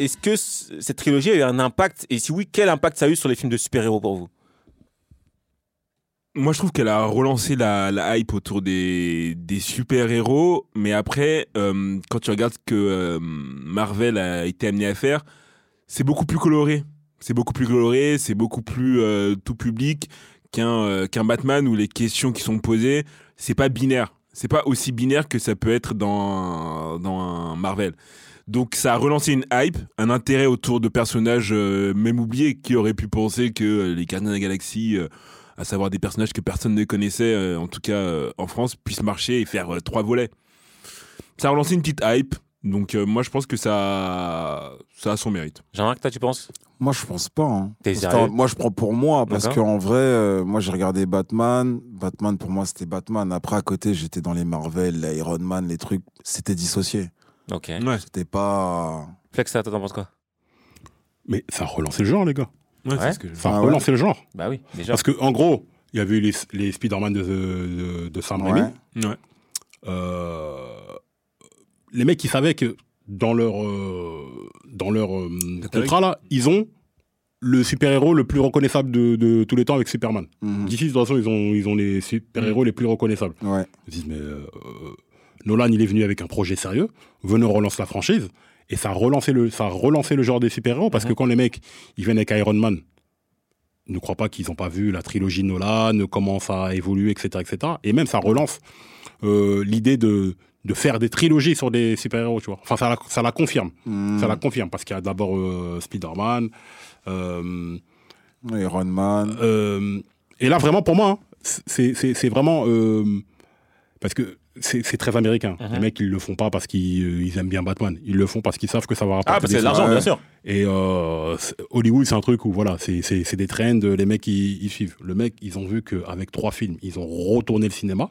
Est-ce que cette trilogie a eu un impact? Et si oui, quel impact ça a eu sur les films de super-héros pour vous? Moi, je trouve qu'elle a relancé la, hype autour des, super-héros, mais après, euh, quand tu regardes ce que euh, Marvel a été amené à faire, c'est beaucoup plus coloré. C'est beaucoup plus coloré, c'est beaucoup plus euh, tout public qu'un qu'un Batman où les questions qui sont posées, c'est pas binaire. C'est pas aussi binaire que ça peut être dans, dans Marvel. Donc ça a relancé une hype, un intérêt autour de personnages euh, même oubliés qui auraient pu penser que euh, les Gardiens de la Galaxie, euh, à savoir des personnages que personne ne connaissait, en tout cas en France, puissent marcher et faire trois volets. Ça a relancé une petite hype, donc moi je pense que ça, ça a son mérite. Jean-Marc, toi, tu penses? Moi, je pense pas. hein. Moi, je prends pour moi parce qu'en vrai, euh, moi, j'ai regardé Batman. Batman, pour moi, c'était Batman. Après, à côté, j'étais dans les Marvel, les Iron Man, les trucs. C'était dissocié. Ok. Ouais, C'était pas. Flex, toi, t'en penses quoi? Mais ça a relancé le genre, les gars. ouais, Ouais. c'est ce que je- Ça a Ah ouais relancé le genre. Bah oui, déjà. Parce que en gros, il y avait eu les, les Spider-Man de, de, de Sam Ouais. Raimi. Ouais. Euh, les mecs, ils savaient que dans leur, euh, dans leur euh, contrat, là, ils ont le super-héros le plus reconnaissable de, de tous les temps avec Superman. Mhm. D'ici, de toute façon, ils ont, ils ont les super-héros les plus reconnaissables. Ouais. Ils disent, mais euh, Nolan, il est venu avec un projet sérieux, venez, on relance la franchise. Et ça a relancé le, ça a relancé le genre des super-héros parce que quand les mecs, ils viennent avec Iron Man, ne croient pas qu'ils n'ont pas vu la trilogie Nolan, comment ça a évolué, etc. etc. Et même, ça relance euh, l'idée de, de faire des trilogies sur des super-héros, tu vois. Enfin, ça la, ça la confirme. Mhm. Ça la confirme parce qu'il y a d'abord euh, Spider-Man. euh, Iron Man. euh, et là, vraiment, pour moi, hein, c'est c'est- c'est vraiment. euh, parce que c'est très américain. Mhm. Les mecs, ils le font pas parce qu'ils ils aiment bien Batman. Ils le font parce qu'ils savent que ça va rapporter. Ah, parce que c'est l'argent, bien sûr. Et euh, Hollywood, c'est un truc où, voilà, c'est c'est- c'est des trends, les mecs, ils, ils suivent. Le mec, ils ont vu qu'avec trois films, ils ont retourné le cinéma.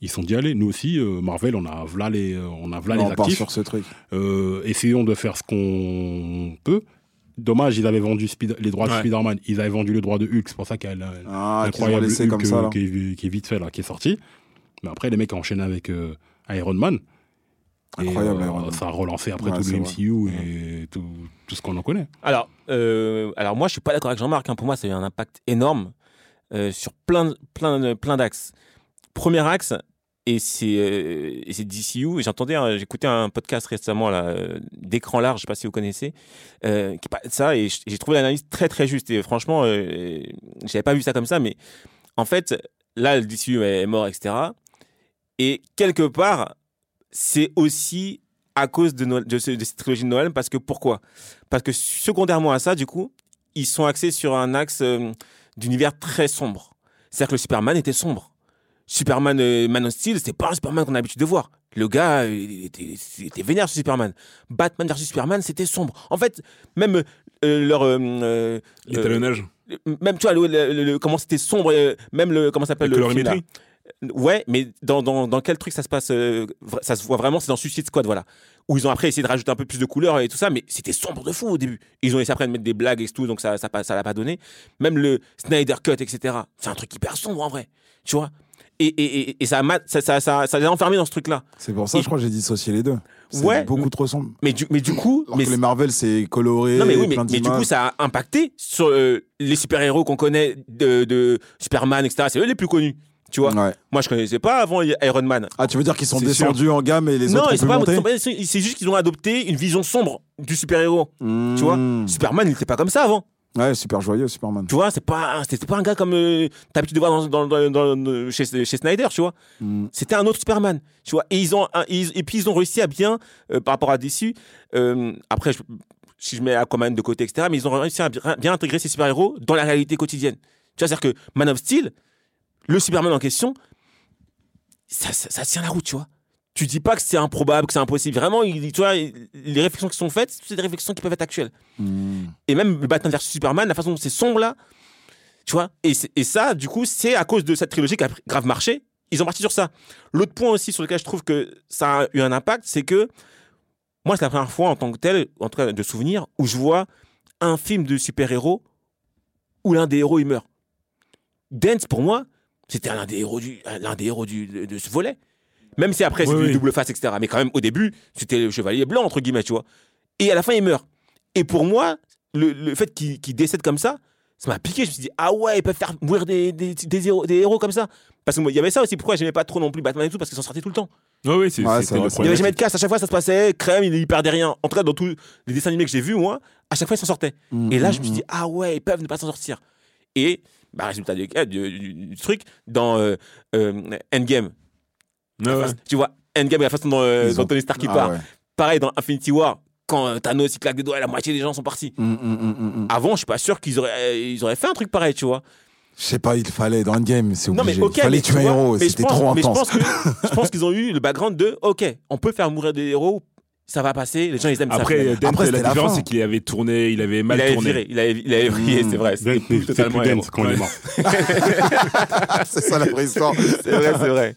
Ils sont dit, allez, nous aussi, euh, Marvel, on a v'là les, euh, on a v'là on les actifs. sur ce truc. Euh, essayons de faire ce qu'on peut. Dommage, ils avaient vendu les droits de. Spider-Man, ils avaient vendu le droit de Hulk, c'est pour ça qu'il y a la- Ah, qu'ils ont incroyable laissé Hulk comme ça, euh, là. qui, est, qui est vite fait là, qui est sorti. Mais après, les mecs ont enchaîné avec euh, Iron Man. Et, Incroyable, euh, Iron Man. Ça a relancé après Ouais, tout le vrai. MCU et tout, tout ce qu'on en connaît. Alors, euh, alors moi, je suis pas d'accord avec Jean-Marc. hein. Pour moi, ça a eu un impact énorme euh, sur plein, plein, plein d'axes. Premier axe, et c'est euh, DCU. J'entendais, j'écoutais un podcast récemment euh, d'écran large, je sais pas si vous connaissez, euh, qui ça, et j'ai trouvé l'analyse très très juste. Et franchement, euh, j'avais pas vu ça comme ça, mais en fait, là, le DCU est mort, etc. Et quelque part, c'est aussi à cause de, de cette trilogie de Noël, parce que pourquoi? Parce que secondairement à ça, du coup, ils sont axés sur un axe euh, d'univers très sombre. C'est-à-dire que le Superman était sombre. Superman euh, Man of Steel, c'est pas un Superman qu'on a l'habitude de voir. Le gars, euh, il était, il était vénère sur Superman. Batman versus Superman, c'était sombre. En fait, même euh, leur euh, L'étalonnage. même tu vois le, le- le- comment c'était sombre, même le comment ça s'appelle le film, là. Ouais, mais dans, dans, dans quel truc ça se passe Ça se voit vraiment, c'est dans Suicide Squad, voilà. Où ils ont après essayé de rajouter un peu plus de couleurs et tout ça, mais c'était sombre de fou au début. Ils ont essayé après de mettre des blagues et tout, donc ça ça, pas- ça l'a pas donné. Même le Snyder Cut, etc. C'est un truc hyper sombre en vrai, tu vois? Et, et, et, et ça, ça, ça, ça, ça les a enfermés dans ce truc-là. C'est pour ça, Et- je crois que j'ai dissocié les deux. C'est Ouais. beaucoup trop sombre. Mais du, mais du coup, Alors mais que les Marvel, c'est coloré, Non mais oui, mais, mais du coup ça a impacté sur euh, les super-héros qu'on connaît de, de Superman, etc. C'est eux les plus connus, tu vois. Ouais. Moi je connaissais pas avant Iron Man. Ah, tu veux dire qu'ils sont descendus en gamme et les non, autres ils ont pu monter pas- c'est juste qu'ils ont adopté une vision sombre du super-héros. Tu vois, Mmh. Superman il était pas comme ça avant. Ouais, super joyeux, Superman. Tu vois, c'est pas, c'était pas un gars comme euh, t'as l'habitude de voir dans, dans, chez, chez Snyder, tu vois. Mm. C'était un autre Superman, tu vois. Et ils ont, un- ils- et puis ils ont réussi à bien, euh, par rapport à DC. euh, après, je- si je mets Aquaman de côté, etc. Mais ils ont réussi à bien, bien intégrer ces super-héros dans la réalité quotidienne. Tu vois, c'est-à-dire que Man of Steel, le Superman en question, ça, ça, ça tient la route, tu vois. Tu dis pas que c'est improbable, que c'est impossible. Vraiment, il- tu vois, les réflexions qui sont faites, c'est des réflexions qui peuvent être actuelles. Hmm. Et même le Batman vs Superman, la façon dont c'est sombre là, tu vois. Et, ça, du coup, c'est à cause de cette trilogie qui a grave marché. Ils ont parti sur ça. L'autre point aussi sur lequel je trouve que ça a eu un impact, c'est que moi, c'est la première fois en tant que tel, en tout cas de souvenir, où je vois un film de super-héros où l'un des héros il meurt. Dance, pour moi, c'était l'un des héros du, l'un des héros du, de, de ce volet. Même si après, c'est Oui, du oui. double face, etc. Mais quand même, au début, c'était le chevalier blanc, entre guillemets, tu vois. Et à la fin, il meurt. Et pour moi, le, le fait qu'il qu'il décède comme ça, ça m'a piqué. Je me suis dit, ah ouais, ils peuvent faire mourir des, des, des héros, des héros comme ça. Parce qu'il y avait ça aussi. Pourquoi j'aimais pas trop non plus Batman et tout? Parce qu'ils s'en sortaient tout le temps. Ouais, ouais, c'est Ouais, Il n'y avait jamais de casse. À chaque fois, ça se passait. Crème, il, il perdait rien. En tout cas, dans tous les dessins animés que j'ai vus, moi, à chaque fois, il s'en sortait. Mm, Et là, mm, je me suis dit, ah ouais, ils peuvent ne pas s'en sortir. Et, bah, résultat du, du- du- du truc, dans euh, euh, Endgame, Ouais, ouais. Enfin, tu vois, Endgame, la façon dont, euh, dont ont- Tony Stark Ah part. ouais. Pareil dans Infinity War, quand Thanos il claque des doigts, la moitié des gens sont partis. Mm, mm, mm, mm, mm. Avant, je suis pas sûr qu'ils auraient, euh, ils auraient fait un truc pareil, tu vois. Je sais pas, il fallait dans Endgame, c'est Non, mais obligé. il fallait mais tuer tu un héros, mais c'était pense- trop mais je intense. pense que- je pense qu'ils ont eu le background de, ok, on peut faire mourir des héros, ça va passer, les gens ils aiment ça. Après. Dent, Après, la c'était la différence, fin. c'est qu'il avait tourné, il avait mal il avait tourné. viré, il avait, il avait vrillé, c'est vrai. C'est plus totalement Dent héros. quand il est mort. c'est ça la vraie histoire. c'est vrai, c'est vrai.